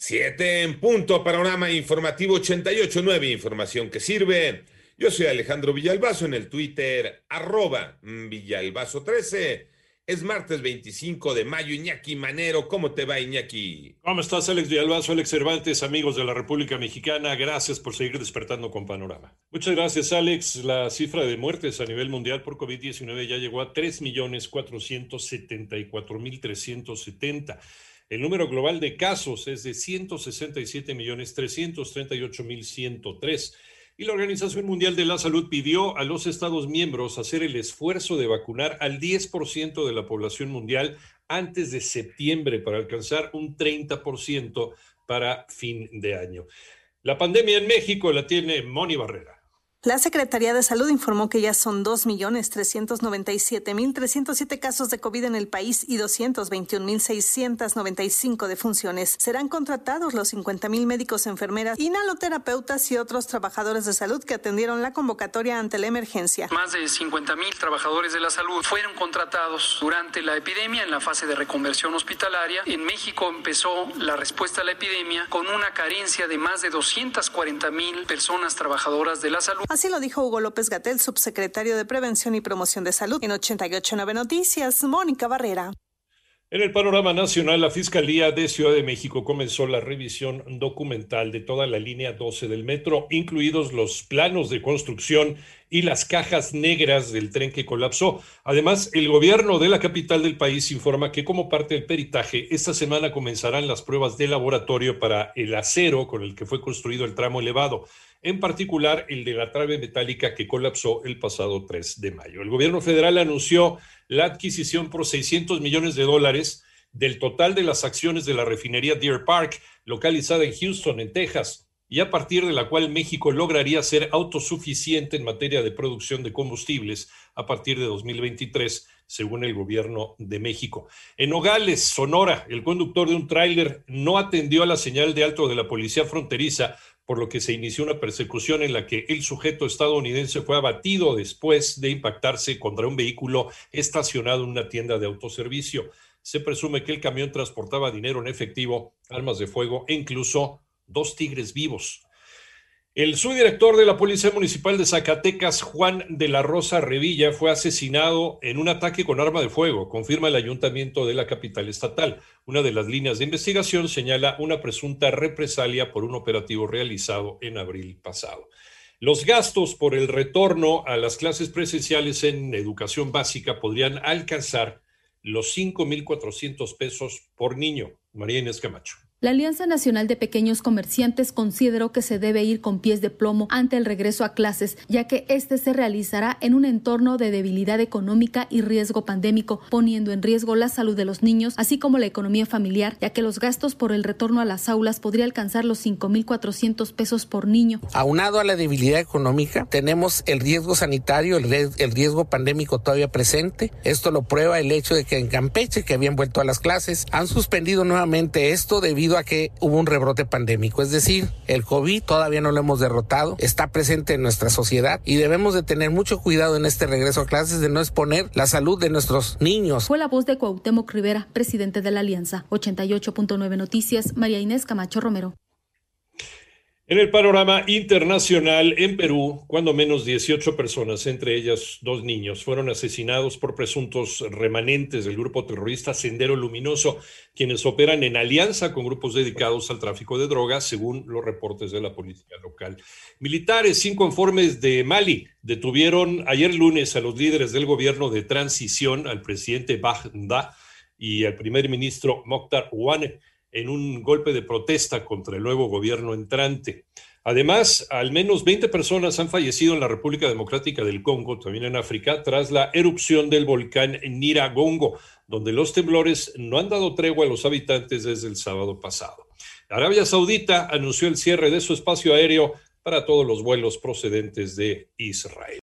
Siete en punto, panorama informativo 88.9, información que sirve. Yo soy Alejandro Villalbazo en el Twitter, arroba Villalbazo13. Es martes 25 de mayo, Iñaki Manero. ¿Cómo te va, Iñaki? ¿Cómo estás, Alex Villalbazo, Alex Cervantes, amigos de la República Mexicana? Gracias por seguir despertando con Panorama. Muchas gracias, Alex. La cifra de muertes a nivel mundial por COVID-19 ya llegó a 3.474.370. El número global de casos es de 167.338.103. Y la Organización Mundial de la Salud pidió a los Estados miembros hacer el esfuerzo de vacunar al 10% de la población mundial antes de septiembre para alcanzar un 30% para fin de año. La pandemia en México la tiene Moni Barrera. La Secretaría de Salud informó que ya son 2.397.307 casos de COVID en el país y 221.695 defunciones. Serán contratados los 50.000 médicos, enfermeras, inhaloterapeutas y otros trabajadores de salud que atendieron la convocatoria ante la emergencia. Más de 50.000 trabajadores de la salud fueron contratados durante la epidemia en la fase de reconversión hospitalaria. En México empezó la respuesta a la epidemia con una carencia de más de 240.000 personas trabajadoras de la salud. Lo dijo Hugo López Gatel, subsecretario de Prevención y Promoción de Salud. En 889 Noticias, Mónica Barrera. En el panorama nacional, la Fiscalía de Ciudad de México comenzó la revisión documental de toda la línea 12 del metro, incluidos los planos de construcción y las cajas negras del tren que colapsó. Además, el gobierno de la capital del país informa que como parte del peritaje, esta semana comenzarán las pruebas de laboratorio para el acero con el que fue construido el tramo elevado en particular el de la trave metálica que colapsó el pasado 3 de mayo. El gobierno federal anunció la adquisición por 600 millones de dólares del total de las acciones de la refinería Deer Park, localizada en Houston, en Texas, y a partir de la cual México lograría ser autosuficiente en materia de producción de combustibles a partir de 2023, según el gobierno de México. En Nogales, Sonora, el conductor de un tráiler no atendió a la señal de alto de la policía fronteriza por lo que se inició una persecución en la que el sujeto estadounidense fue abatido después de impactarse contra un vehículo estacionado en una tienda de autoservicio. Se presume que el camión transportaba dinero en efectivo, armas de fuego e incluso dos tigres vivos. El subdirector de la Policía Municipal de Zacatecas, Juan de la Rosa Revilla, fue asesinado en un ataque con arma de fuego, confirma el ayuntamiento de la capital estatal. Una de las líneas de investigación señala una presunta represalia por un operativo realizado en abril pasado. Los gastos por el retorno a las clases presenciales en educación básica podrían alcanzar los 5.400 pesos por niño. María Inés Camacho. La Alianza Nacional de Pequeños Comerciantes consideró que se debe ir con pies de plomo ante el regreso a clases, ya que este se realizará en un entorno de debilidad económica y riesgo pandémico, poniendo en riesgo la salud de los niños, así como la economía familiar, ya que los gastos por el retorno a las aulas podría alcanzar los 5.400 pesos por niño. Aunado a la debilidad económica, tenemos el riesgo sanitario, el riesgo pandémico todavía presente. Esto lo prueba el hecho de que en Campeche, que habían vuelto a las clases, han suspendido nuevamente esto debido a que hubo un rebrote pandémico. Es decir, el COVID todavía no lo hemos derrotado, está presente en nuestra sociedad y debemos de tener mucho cuidado en este regreso a clases de no exponer la salud de nuestros niños. Fue la voz de Cuauhtémoc Rivera, presidente de la Alianza. 88.9 Noticias, María Inés Camacho Romero. En el panorama internacional, en Perú, cuando menos 18 personas, entre ellas dos niños, fueron asesinados por presuntos remanentes del grupo terrorista Sendero Luminoso, quienes operan en alianza con grupos dedicados al tráfico de drogas, según los reportes de la policía local. Militares sin conformes de Mali detuvieron ayer lunes a los líderes del gobierno de transición, al presidente Bagda y al primer ministro Mokhtar Ouane en un golpe de protesta contra el nuevo gobierno entrante. Además, al menos 20 personas han fallecido en la República Democrática del Congo, también en África, tras la erupción del volcán Niragongo, donde los temblores no han dado tregua a los habitantes desde el sábado pasado. Arabia Saudita anunció el cierre de su espacio aéreo para todos los vuelos procedentes de Israel.